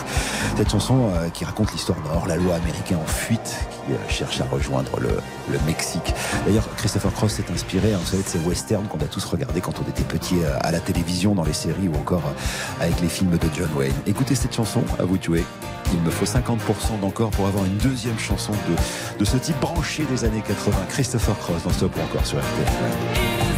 Cette chanson euh, qui raconte l'histoire d'un hors-la-loi américain en fuite qui euh, cherche à rejoindre le, Mexique. D'ailleurs, Christopher Cross s'est inspiré, hein, vous savez, de ces westerns qu'on a tous regardés quand on était petit euh, à la télévision, dans les séries ou encore avec les films de John Wayne. Écoutez cette chanson, à vous de jouer. Il me faut 50% d'encore pour avoir une deuxième chanson de, ce type branché des années 80. Christopher Cross dans Stop ou encore sur RTL.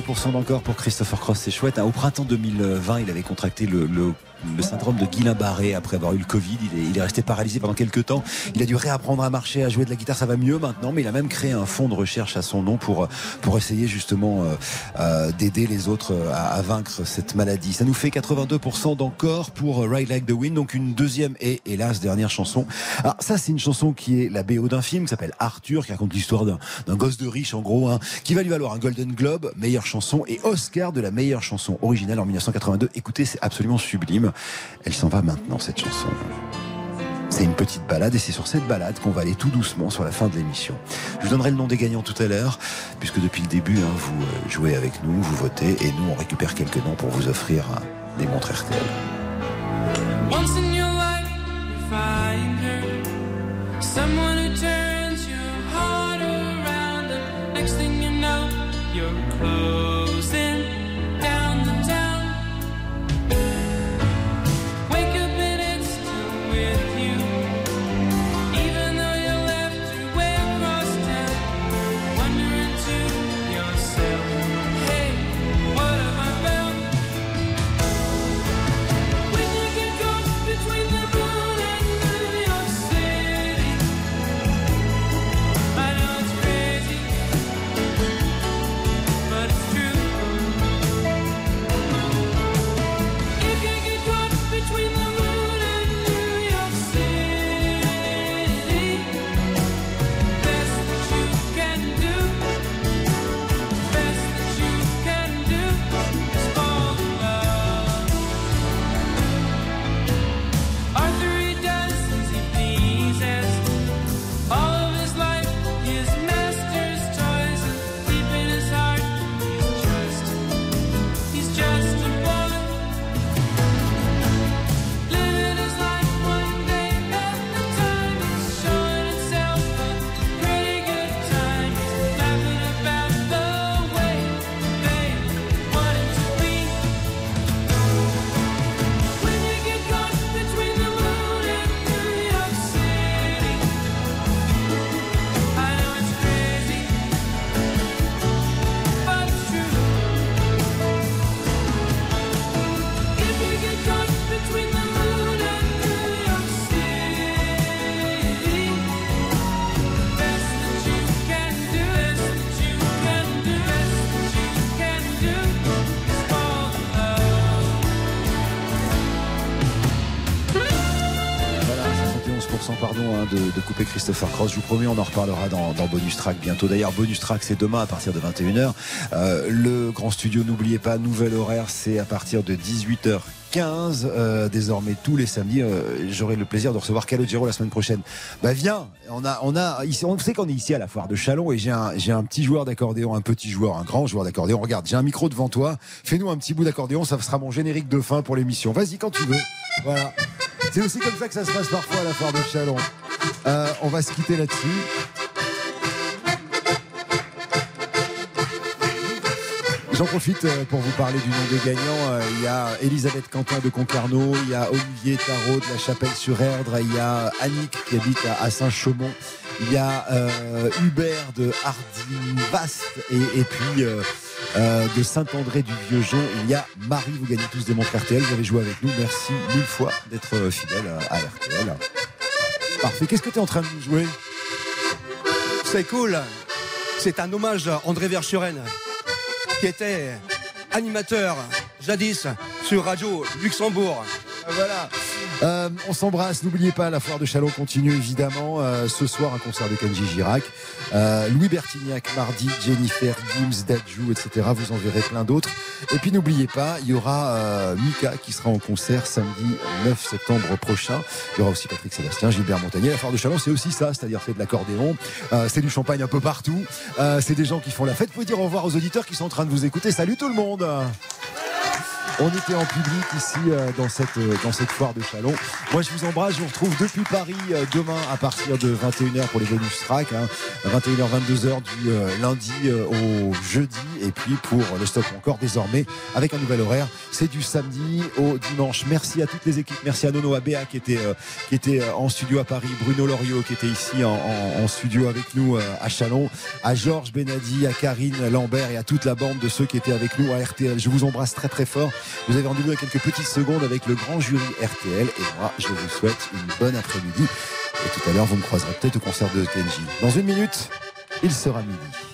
82% d'encore pour Christopher Cross, c'est chouette. hein. Au printemps 2020, il avait contracté le- le syndrome de Guillain-Barré après avoir eu le Covid. Il est, il est resté paralysé pendant quelques temps. Il a dû réapprendre à marcher, à jouer de la guitare. Ça va mieux maintenant, mais il a même créé un fonds de recherche à son nom pour, pour essayer justement euh, euh, d'aider les autres euh, à, à vaincre cette maladie. Ça nous fait 82% d'encore pour euh, Ride Like the Wind, donc une deuxième et hélas dernière chanson. Alors ça, c'est une chanson qui est la BO d'un film qui s'appelle Arthur, qui raconte l'histoire d'un d'un gosse de riche en gros, hein, qui va lui valoir un Golden Globe, meilleure chanson, et Oscar de la meilleure chanson originale en 1982. Écoutez, c'est absolument sublime. Elle s'en va maintenant, cette chanson. C'est une petite balade et c'est sur cette balade qu'on va aller tout doucement sur la fin de l'émission. Je vous donnerai le nom des gagnants tout à l'heure, puisque depuis le début, hein, vous euh, jouez avec nous, vous votez et nous on récupère quelques noms pour vous offrir des montres RTL. Once pardon hein, de, couper Christopher Cross. Je vous promets, on en reparlera dans, dans Bonus Track bientôt. D'ailleurs, Bonus Track, c'est demain à partir de 21h. Euh, le grand studio, n'oubliez pas, nouvel horaire, c'est à partir de 18h. 15 euh, désormais tous les samedis euh, j'aurai le plaisir de recevoir Calogero la semaine prochaine. Bah viens on a on a on sait qu'on est ici à la foire de Chalon et j'ai un j'ai un petit joueur d'accordéon un petit joueur un grand joueur d'accordéon. Regarde j'ai un micro devant toi. Fais-nous un petit bout d'accordéon ça sera mon générique de fin pour l'émission. Vas-y quand tu veux. Voilà. C'est aussi comme ça que ça se passe parfois à la foire de Chalon. Euh, on va se quitter là-dessus. J'en profite euh, pour vous parler du nom des gagnants. Euh, Il y a Elisabeth Quentin de Concarneau, il y a Olivier Tarot de la Chapelle-sur-Erdre, il y a Annick qui habite à, Saint-Chaumont, il y a euh, Hubert de Hardivast et, et puis euh, euh, de Saint-André du Vieux-Jean. Il y a Marie, vous gagnez tous des montres RTL, vous avez joué avec nous. Merci mille fois d'être euh, fidèle à, à RTL. Parfait. Qu'est-ce que tu es en train de nous jouer? C'est cool. C'est un hommage à André Verschuren, qui était animateur jadis sur Radio Luxembourg. Voilà. Euh, on s'embrasse. N'oubliez pas, la foire de Chalon continue évidemment. Euh, ce soir, un concert de Kenji Girac. Euh, Louis Bertignac, mardi, Jennifer, Gims, Dadju, etc. Vous en verrez plein d'autres. Et puis n'oubliez pas, il y aura euh, Mika qui sera en concert samedi 9 septembre prochain. Il y aura aussi Patrick Sébastien, Gilbert Montagnier. La foire de Chalon, c'est aussi ça, c'est-à-dire c'est de l'accordéon, c'est du champagne un peu partout. C'est des gens qui font la fête. Vous pouvez dire au revoir aux auditeurs qui sont en train de vous écouter. Salut tout le monde. On était en public ici euh, dans cette euh, dans cette foire de Chalon. Moi je vous embrasse, je vous retrouve depuis Paris euh, demain à partir de 21h pour les bonus tracks, hein, 21h 22h du lundi au jeudi et puis pour le stop encore désormais avec un nouvel horaire C'est du samedi au dimanche. Merci à toutes les équipes. Merci à Nono Abéa qui était, qui était en studio à Paris, Bruno Loriot qui était ici en, en- en studio avec nous à Chalon, à Georges Benadi, à Karine Lambert et à toute la bande de ceux qui étaient avec nous à RTL. Je vous embrasse très très fort. Vous avez rendez-vous dans quelques petites secondes avec le grand jury RTL et moi je vous souhaite une bonne après-midi. Et tout à l'heure vous me croiserez peut-être au concert de Kenji. Dans une minute, il sera midi.